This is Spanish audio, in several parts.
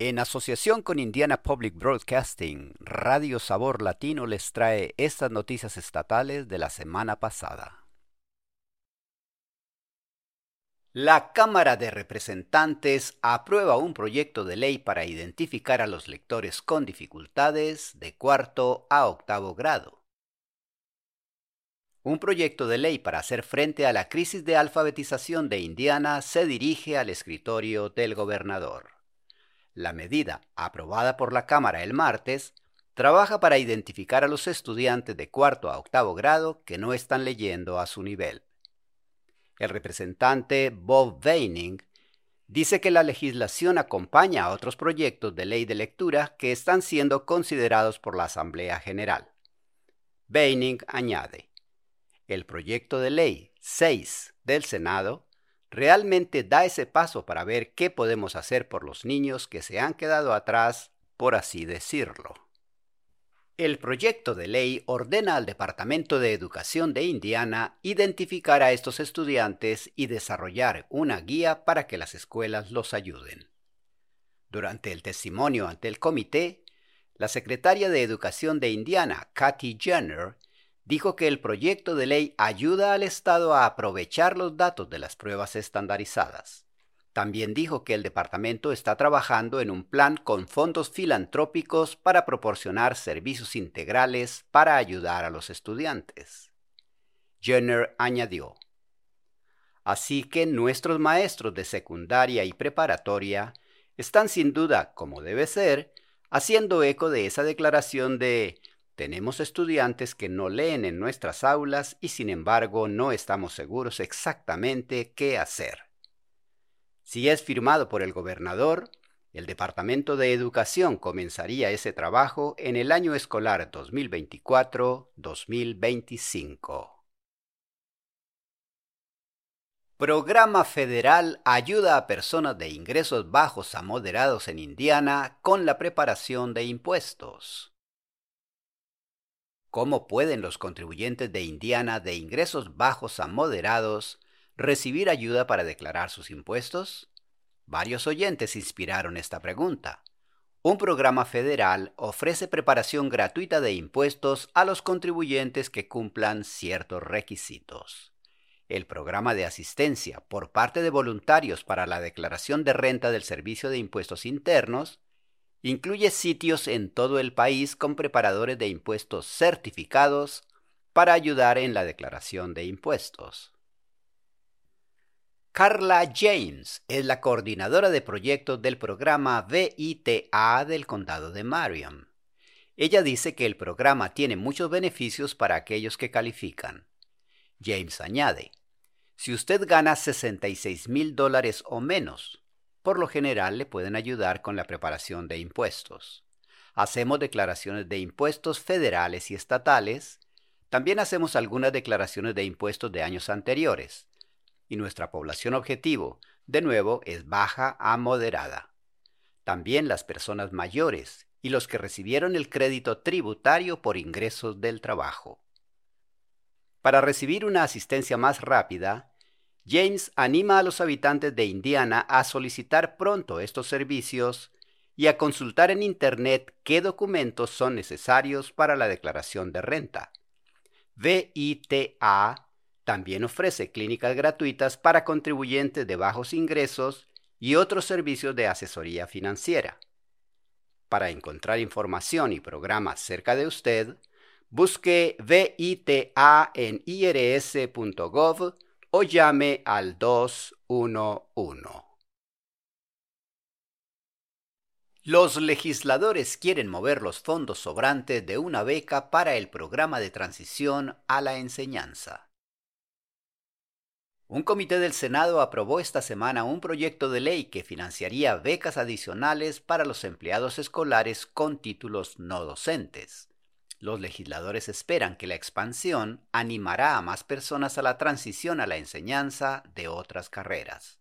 En asociación con Indiana Public Broadcasting, Radio Sabor Latino les trae estas noticias estatales de la semana pasada. La Cámara de Representantes aprueba un proyecto de ley para identificar a los lectores con dificultades de cuarto a octavo grado. Un proyecto de ley para hacer frente a la crisis de alfabetización de Indiana se dirige al escritorio del gobernador. La medida, aprobada por la Cámara el martes, trabaja para identificar a los estudiantes de cuarto a octavo grado que no están leyendo a su nivel. El representante Bob Weining dice que la legislación acompaña a otros proyectos de ley de lectura que están siendo considerados por la Asamblea General. Weining añade, el proyecto de ley 6 del Senado realmente da ese paso para ver qué podemos hacer por los niños que se han quedado atrás, por así decirlo. El proyecto de ley ordena al Departamento de Educación de Indiana identificar a estos estudiantes y desarrollar una guía para que las escuelas los ayuden. Durante el testimonio ante el comité, la secretaria de Educación de Indiana, Kathy Jenner, dijo que el proyecto de ley ayuda al Estado a aprovechar los datos de las pruebas estandarizadas. También dijo que el departamento está trabajando en un plan con fondos filantrópicos para proporcionar servicios integrales para ayudar a los estudiantes. Jenner añadió, Así que nuestros maestros de secundaria y preparatoria están sin duda, como debe ser, haciendo eco de esa declaración de tenemos estudiantes que no leen en nuestras aulas y sin embargo no estamos seguros exactamente qué hacer. Si es firmado por el gobernador, el Departamento de Educación comenzaría ese trabajo en el año escolar 2024-2025. Programa federal ayuda a personas de ingresos bajos a moderados en Indiana con la preparación de impuestos. ¿Cómo pueden los contribuyentes de Indiana de ingresos bajos a moderados recibir ayuda para declarar sus impuestos? Varios oyentes inspiraron esta pregunta. Un programa federal ofrece preparación gratuita de impuestos a los contribuyentes que cumplan ciertos requisitos. El programa de asistencia por parte de voluntarios para la declaración de renta del Servicio de Impuestos Internos Incluye sitios en todo el país con preparadores de impuestos certificados para ayudar en la declaración de impuestos. Carla James es la coordinadora de proyectos del programa VITA del condado de Marion. Ella dice que el programa tiene muchos beneficios para aquellos que califican. James añade, si usted gana 66 mil dólares o menos, por lo general le pueden ayudar con la preparación de impuestos. Hacemos declaraciones de impuestos federales y estatales. También hacemos algunas declaraciones de impuestos de años anteriores. Y nuestra población objetivo, de nuevo, es baja a moderada. También las personas mayores y los que recibieron el crédito tributario por ingresos del trabajo. Para recibir una asistencia más rápida, James anima a los habitantes de Indiana a solicitar pronto estos servicios y a consultar en Internet qué documentos son necesarios para la declaración de renta. VITA también ofrece clínicas gratuitas para contribuyentes de bajos ingresos y otros servicios de asesoría financiera. Para encontrar información y programas cerca de usted, busque VITA en irs.gov o llame al 211. Los legisladores quieren mover los fondos sobrantes de una beca para el programa de transición a la enseñanza. Un comité del Senado aprobó esta semana un proyecto de ley que financiaría becas adicionales para los empleados escolares con títulos no docentes. Los legisladores esperan que la expansión animará a más personas a la transición a la enseñanza de otras carreras.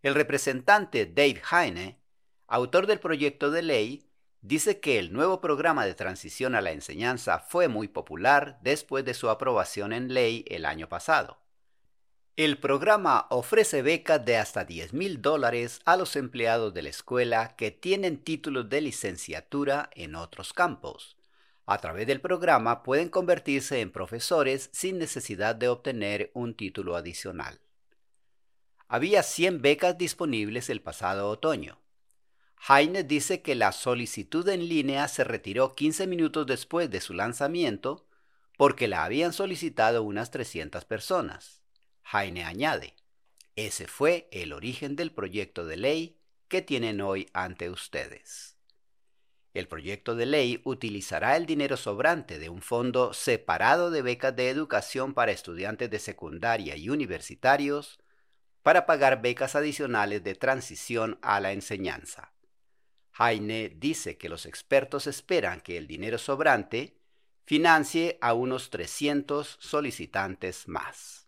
El representante Dave Heine, autor del proyecto de ley, dice que el nuevo programa de transición a la enseñanza fue muy popular después de su aprobación en ley el año pasado. El programa ofrece becas de hasta 10 mil dólares a los empleados de la escuela que tienen títulos de licenciatura en otros campos. A través del programa pueden convertirse en profesores sin necesidad de obtener un título adicional. Había 100 becas disponibles el pasado otoño. Heine dice que la solicitud en línea se retiró 15 minutos después de su lanzamiento porque la habían solicitado unas 300 personas. Jaime añade, ese fue el origen del proyecto de ley que tienen hoy ante ustedes. El proyecto de ley utilizará el dinero sobrante de un fondo separado de becas de educación para estudiantes de secundaria y universitarios para pagar becas adicionales de transición a la enseñanza. Jaime dice que los expertos esperan que el dinero sobrante financie a unos 300 solicitantes más.